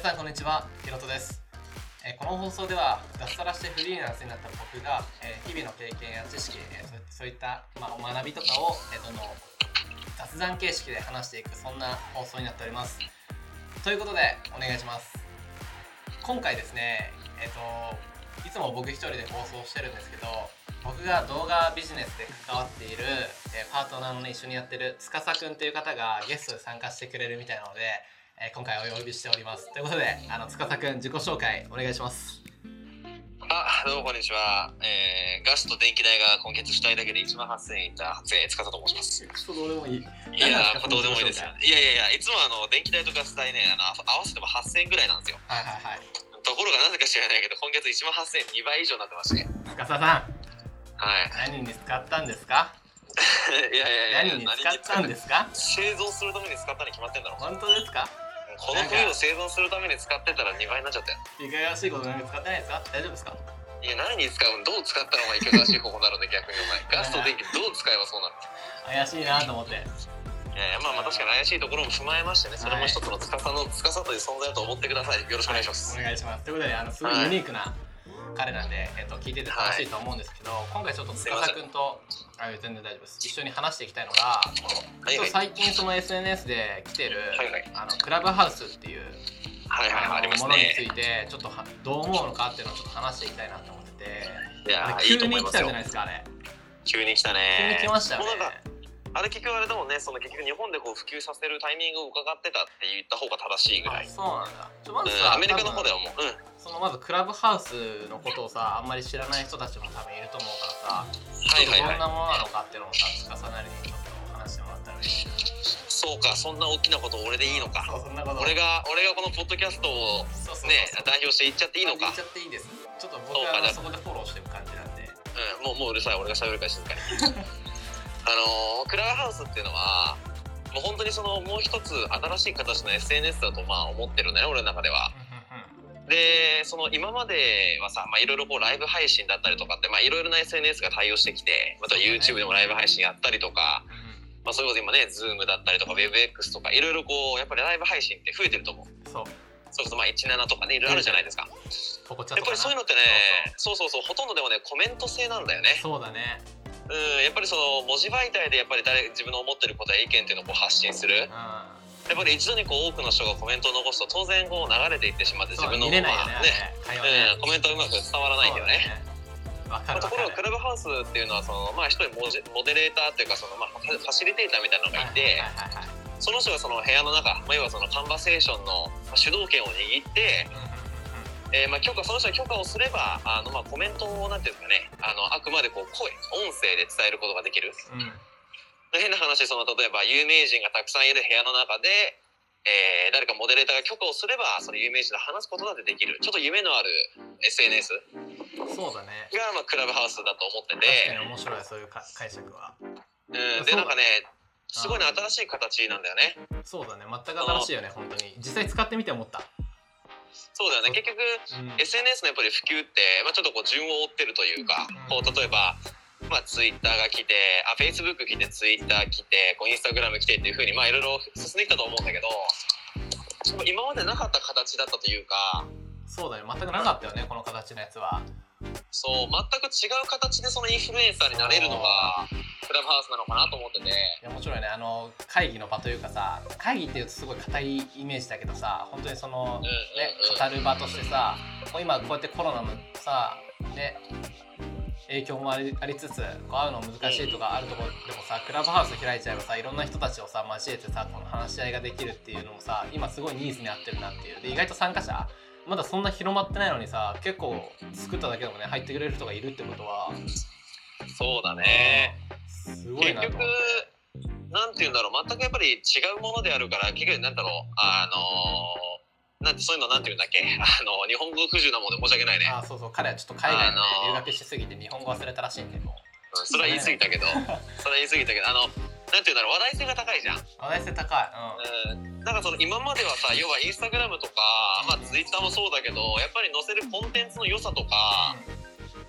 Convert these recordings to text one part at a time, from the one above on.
皆さんこんにちはひろとです、えーこの放送では脱サラしてフリーランスになった僕が、えー日々の経験や知識、えーそういった、まあ、学びとかを、えーどんどん雑談形式で話していくそんな放送になっております。ということでお願いします。今回ですねえっ、といつも僕一人で放送してるんですけど僕が動画ビジネスで関わっている、えパートナーのね一緒にやってる司くんという方がゲストで参加してくれるみたいなので、えー今回お呼びしておりますということであの司くん自己紹介お願いしますあ、どうもこんにちは。えー、ガスと電気代が今月主体だけで1万8000円いった初江塚田と申します。ちょっとどうでもいいいやどうでもいいですよ。いやいやいや、いつもあの電気代とガス代ね、あの合わせても8000円ぐらいなんですよ。はいはいはいところがなぜか知らないけど、今月1万8000円2倍以上になってまして。司さんはい。何に使ったんですか？いやいやいや、何に使ったんですか？製造するために使ったに決まってんだろ。本当ですか？この冬を製造するために使ってたら2倍になっちゃったよ。いかがわしいことなんか使ってないですか？大丈夫ですか？いや、何に使うの？どう使ったのがいかがわしい方法になるんで逆にお前。ガスと電気どう使えばそうなる怪しいなと思っていやいやまあまあ確かに怪しいところも踏まえましてね、それも一つの司の司という存在だと思ってください。よろしくお願いします。お願いしますということであのすごいユニークな彼なんで、えっと、聞いてて楽しいと思うんですけど、今回ちょっと司くんとあ全然大丈夫です一緒に話していきたいのが、はいはい。最近その SNS で来てる、はいはいあのクラブハウスっていう、はいはいはい、ありますものにつね。いてちょっとはどう思うのかっていうのをちょっと話していきたいなと思ってていや急に来たじゃない。ですかあれ急に来た急ね。に来ましたよねあれ結局あれだもんね、その結局日本でこう普及させるタイミングを伺ってたって言った方が正しいぐらい。あそうなんだちょまずうん、さ、アメリカの方ではもう、うん。そのまずクラブハウスのことをさあんまり知らない人たちも多分いると思うからさはいはいはい。どんなものなのかっていうのをさ、司なりにちょっと話してもらったら嬉しい。そうか、そんな大きなこと俺でいいのか。俺が、俺がこのポッドキャストをね、代表して言っちゃっていいのか言っち。ゃっていいです。ちょっと僕はそこでフォローしてる感じなんで。うん、もうもううるさい俺が喋るから静かにあのークラブハウスっていうのはもう本当にそのもう一つ新しい形の SNS だとまあ思ってるんだよ俺の中ではでその今まではさまあいろいろこうライブ配信だったりとかってまあいろいろな SNS が対応してきてまた YouTube でもライブ配信やったりとか、まあ、それこそ今ね Zoom だったりとか WebX とかいろいろこうやっぱりライブ配信って増えてると思う。そう、それこそまあ17とかねいろいろあるじゃないですか。ここちゃやっぱりそういうのってねそうそう。そうほとんどでもねコメント制なんだよね。そうだね。うん、やっぱりその文字媒体でやっぱり誰自分の思ってることや意見っていうのをこう発信する。うやっぱり一度にこう多くの人がコメントを残すと当然こう流れていってしまって自分のね。うん、コメントはうまく伝わらないんだよね。ところがク。ラブハウスっていうのはそのまあ一人モジモデレーターっていうかそのまあファシリテーターみたいなのがいてその人がその部屋の中、まあ、要はそのカンバセーションのまあ主導権を握って、えーまあ許可その人が許可をすればあのまあコメントをなんていうんですかねあのあくまでこう声音声で伝えることができる。うん。変な話その例えば有名人がたくさんいる部屋の中で、えー誰かモデレーターが許可をすればその有名人と話すことだってできるちょっと夢のある SNS そうだね。が、まあ、クラブハウスだと思って確かて、に面白いそういうか解釈は。うん、でなんかねすごいね新しい形なんだよねそうだね。全く新しいよね本当に。実際使ってみて思った。そうだよね結局うん。SNS のやっぱり普及って、まあ、ちょっとこう順を追ってるというか、うんこう例えばまあ、ツイッターが来てあフェイスブック来てツイッター来てこうインスタグラム来てっていうふうにまあいろいろ進んできたと思うんだけど今までなかった形だったというかそうだね。全くなかったよねこの形のやつは。そう全く違う形でそのインフルエンサーになれるのがクラブハウスなのかなと思ってていやもちろんねあの会議の場というかさ会議っていうとすごい硬いイメージだけどさ本当にそのねうん語る場としてさ今こうやってコロナもさね影響もありありつつこう会うの難しいとかあるところでもさクラブハウス開いちゃえばさいろんな人たちをさ交えてさこの話し合いができるっていうのもさ今すごいニーズに合ってるなっていう。で意外と参加者まだそんな広まってないのにさ結構作っただけでもね入ってくれる人がいるってことはそうだね。すごい結局なと。思って。なんて言うんだろう。全くやっぱり違うものであるから結局なんだろう。あのなんてそういうのなんて言うんだっけ？あの日本語不自由なもんで申し訳ないね。あそうそう。彼はちょっと海外に、留学しすぎて日本語忘れたらしいんでもうんそれは言い過ぎたけど。それは言い過ぎたけど。あのなんて言うんだろう？話題性が高いじゃん。う話題性高い、うん、なんかその今まではさ要はインスタグラムとか、まあ、ツイッターもそうだけどやっぱり載せるコンテンツの良さとか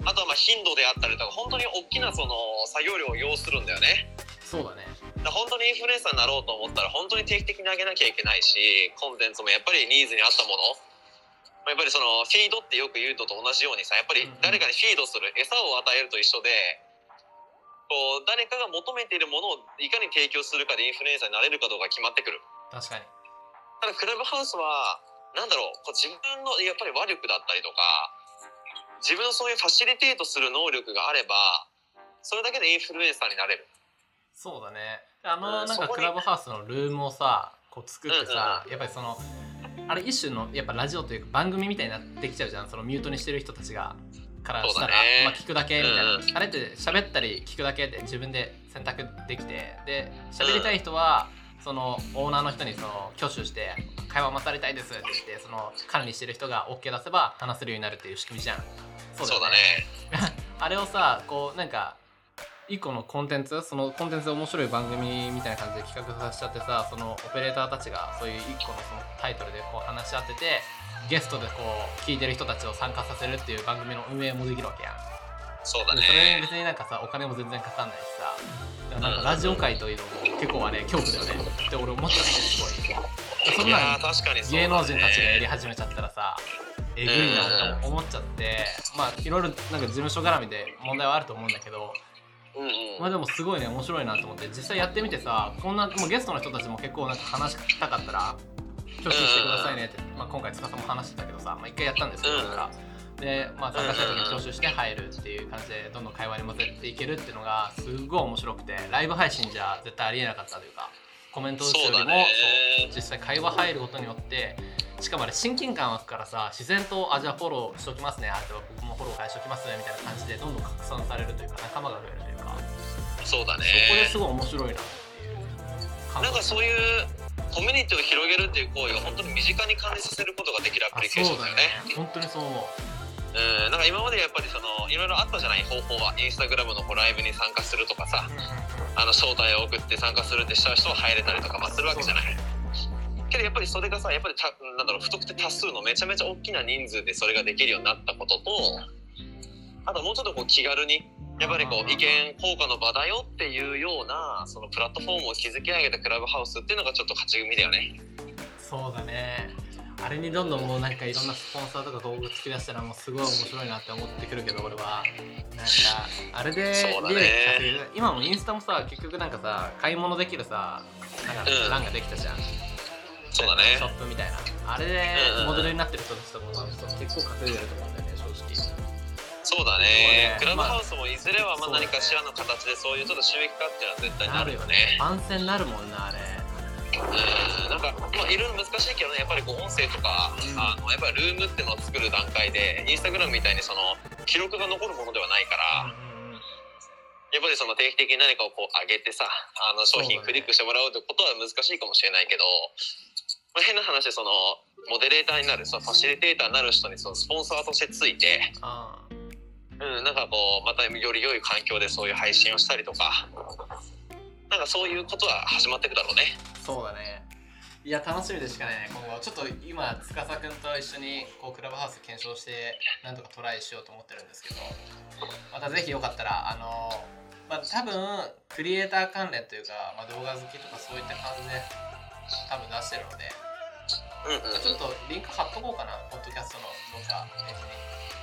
あとはまあ頻度であったりとか本当に大きなその作業量を要するんだよね。そうだね本当にインフルエンサーになろうと思ったら本当に定期的に上げなきゃいけないしコンテンツもやっぱりニーズに合ったもの。やっぱりそのフィードってよく言うのと同じようにさやっぱり誰かにフィードする餌を与えると一緒でこう誰かが求めているものをいかに提供するかでインフルエンサーになれるかどうか決まってくる。確かに。ただクラブハウスはなんだろうこう自分のやっぱり話力だったりとか自分のそういうファシリテートする能力があればそれだけでインフルエンサーになれる。そうだねあのなんかクラブハウスのルームをさこう作ってさ、やっぱりそのあれ一種のやっぱラジオというか番組みたいになってきちゃうじゃん。そのミュートにしてる人たちがからしたら、ね。まあ、聞くだけみたいな、うんあれって喋ったり聞くだけで自分で選択できてで喋りたい人は、そのオーナーの人にその挙手して会話待たれたいですって言ってその管理してる人が OK 出せば話せるようになるっていう仕組みじゃん。そうだね。あれをさこうなんか一個のコンテンツそのコンテンツで面白い番組みたいな感じで企画させちゃってさそのオペレーターたちがそういう一個のそのタイトルでこう話し合っててゲストでこう聞いてる人たちを参加させるっていう番組の運営もできるわけやん。そうだでそれね別になんかさお金も全然かかんないしさ。なんかラジオ界というのも結構あれ恐怖だよね。って俺思っちゃってすごい。そんいなん芸能人たちがやり始めちゃったらさえぐいなって思っちゃってまあいろいろなんか事務所絡みで問題はあると思うんだけどうんうん。まあでもすごいね面白いなと思って。実際やってみてさこんなもうゲストの人たちも結構なんか話したかったら挙手してくださいねって、まあ、今回司も話してたけどさ、まあ、一回やったんですようんだか。ら。で、まあ、参加した時に挙手して入るっていう感じでどんどん会話に混ぜていけるっていうのがすごい面白くてライブ配信じゃ絶対ありえなかったというかコメント打つよりもね。実際会話入ることによってしかもあれ親近感湧くからさ自然とあじゃあフォローしときますね。あとは僕もフォロー返しときますねみたいな感じでどんどん拡散されるというか仲間が増えるというか。そうだね。そこですごい面白いなっていう感なんかそういうコミュニティを広げるっていう行為を本当に身近に感じさせることができるアあプリケーションだよね。ね。本当にそう思ううん、なんか今までやっぱりそのいろいろあったじゃない方法は。インスタグラムのライブに参加するとかさ。あの招待を送って参加するってした人は入れたりとか、まあ、するわけじゃない。けどやっぱりそれがさやっぱりたなんだろう不特定多数のめちゃめちゃ大きな人数でそれができるようになったこととあともうちょっとこう気軽にやっぱりこう意見交換の場だよっていうようなそのプラットフォームを築き上げたクラブハウスっていうのがちょっと勝ち組だよね。そうだねあれにどんどんもうなんかいろんなスポンサーとか道具作り出したらもうすごい面白いなって思ってくるけど俺は。なんかあれで利益今もインスタもさ結局なんかさ買い物できるさなんかうん欄ができたじゃん、そうだショね。ップみたいな。あれでモデルになってる人たちとかも結構稼いでると思うんだよね正直。そうだね。ねクラブハウスもいずれはままああ何かしらの形でそういうちょっと収益化っていうのは絶対ななるよね。ね。番宣になるもんなあれ。うんなんかまあいろいろ難しいけどねやっぱりこう音声とか、うん。あのやっぱりルームっていうのを作る段階でインスタグラムみたいにその記録が残るものではないから、うんやっぱりその定期的に何かをこう上げてさあの商品クリックしてもらうってことは難しいかもしれないけど、まあ、変な話でそのモデレーターになるそのファシリテーターになる人にそのスポンサーとしてついて、あ。うん、なんかこうまたより良い環境でそういう配信をしたりとかなんかそういうことは始まっていくだろうね。そうだねいや楽しみでしかないね今後。ちょっと今司君と一緒にこうクラブハウス検証してなんとかトライしようと思ってるんですけど。またぜひよかったらあのまあ多分クリエイター関連というか、まあ、動画好きとかそういった感じで多分出してるので。うんうんちょっとリンク貼っとこうかなポッドキャストの動画ページに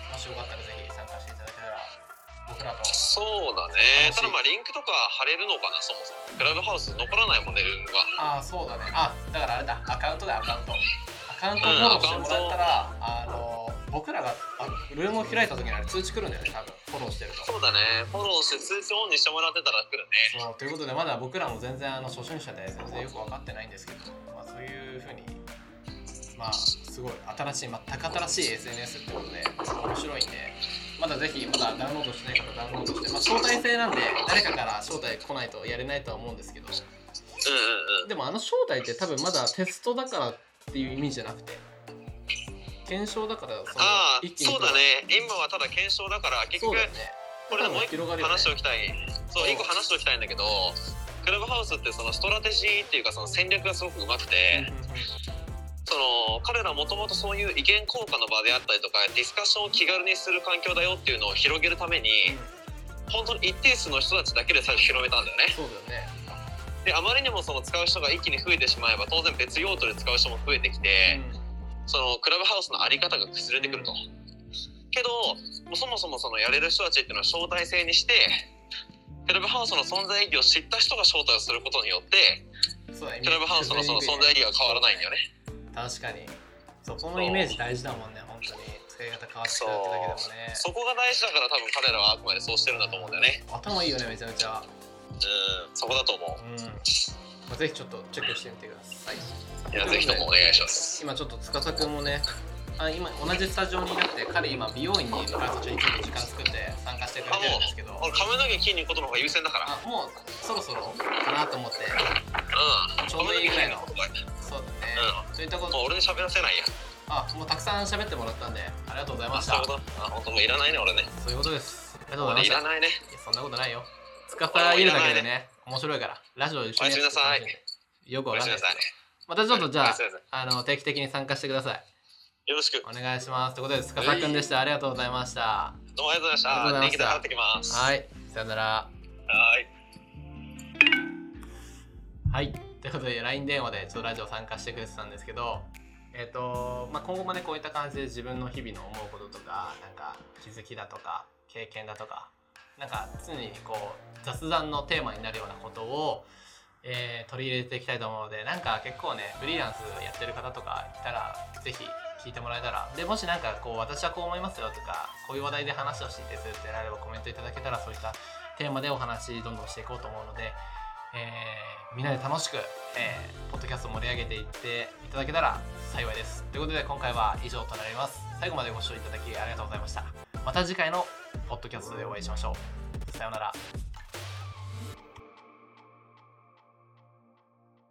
もしよかったらぜひ参加していただけたら僕らとそうだね。ただまあリンクとか貼れるのかなそもそも。クラブハウス残らないもんねルームが。ああそうだね。あだからあれだ。アカウントだアカウント。アカウントをフォローしてもらったら、あの僕らがあルームを開いた時にあれ通知来るんだよね多分。フォローしてると。そうだね。フォローして通知オンにしてもらってたら来るね。そうということでまだ僕らも全然あの初心者で全然よく分かってないんですけど、まあ、そういうふうにまあすごい新しい全く新しい SNS ってことで面白いだぜひまだダウンロードしてない方ダウンロードして、まあ、招待制なんで誰かから招待来ないとやれないとは思うんですけど。うんうんうん。でもあの招待って多分まだテストだからっていう意味じゃなくて。検証だからそのああ一気にそうだね。今はただ検証だから結局ね。これでもう一個話しておきたい。そうそう一個話しておきたいんだけどクラブハウスってそのストラテジーっていうかその戦略がすごくうまくて、その彼らもともとそういう意見交換の場であったりとかディスカッションを気軽にする環境だよっていうのを広げるために本当に一定数の人たちだけで最初広めたんだよね。そうだよね。であまりにもその使う人が一気に増えてしまえば当然別用途で使う人も増えてきて、そのクラブハウスのあり方が崩れてくると。けどそもそもそのやれる人たちっていうのは招待制にしてクラブハウスの存在意義を知った人が招待をすることによってクラブハウスのその存在意義が変わらないんだよね。確かにそこのイメージ大事だもんね本当に使い方変わってきたってだけでもねそこが大事だから多分彼らはあくまでそうしてるんだと思うんだよね。頭いいよねめちゃめちゃうんそこだと思う。うん、まあ、ぜひちょっとチェックしてみてくださいいやぜひともお願いします。今ちょっと司くんもねあ今同じスタジオにいなくて彼今美容院にいるから途中にちょっと時間作って参加してくれてるんですけど俺髪の毛切りに行くことの方が優先だから。あもうそろそろかなと思ってうん。ちょうどいいぐらいのそういったこことともう俺に喋らせないや。あもうたくさん喋ってもらったんでありがとうございました。そういうこと？あ本当もういらないね俺ね。そういうことです。ありがとうございましいらないね。そんなことないよ。司いるだけでね面白いから。ラジオ一緒におやすみなさい。よくおわかんない。です。またちょっとじゃああの定期的に参加してください。よろしく。お願いします。ということで司くんでした。ありがとうございました。どうもありがとうございました。ありがとうございました。電気代払ってきます。はい。さよなら。はい。はいということで LINE 電話でちょっとラジオ参加してくれてたんですけどえっ、とまあ今後もねこういった感じで自分の日々の思うこととかなんか気づきだとか経験だとかなんか常にこう雑談のテーマになるようなことを、えー取り入れていきたいと思うのでなんか結構ねフリーランスやってる方とかいたらぜひ聞いてもらえたらでもしなんかこう私はこう思いますよとかこういう話題で話をしていてすってなればコメントいただけたらそういったテーマでお話どんどんしていこうと思うので、えーみんなで楽しく、えーポッドキャスト盛り上げていっていただけたら幸いです。ということで今回は以上となります。最後までご視聴いただきありがとうございました。また次回のポッドキャストでお会いしましょう。さようなら。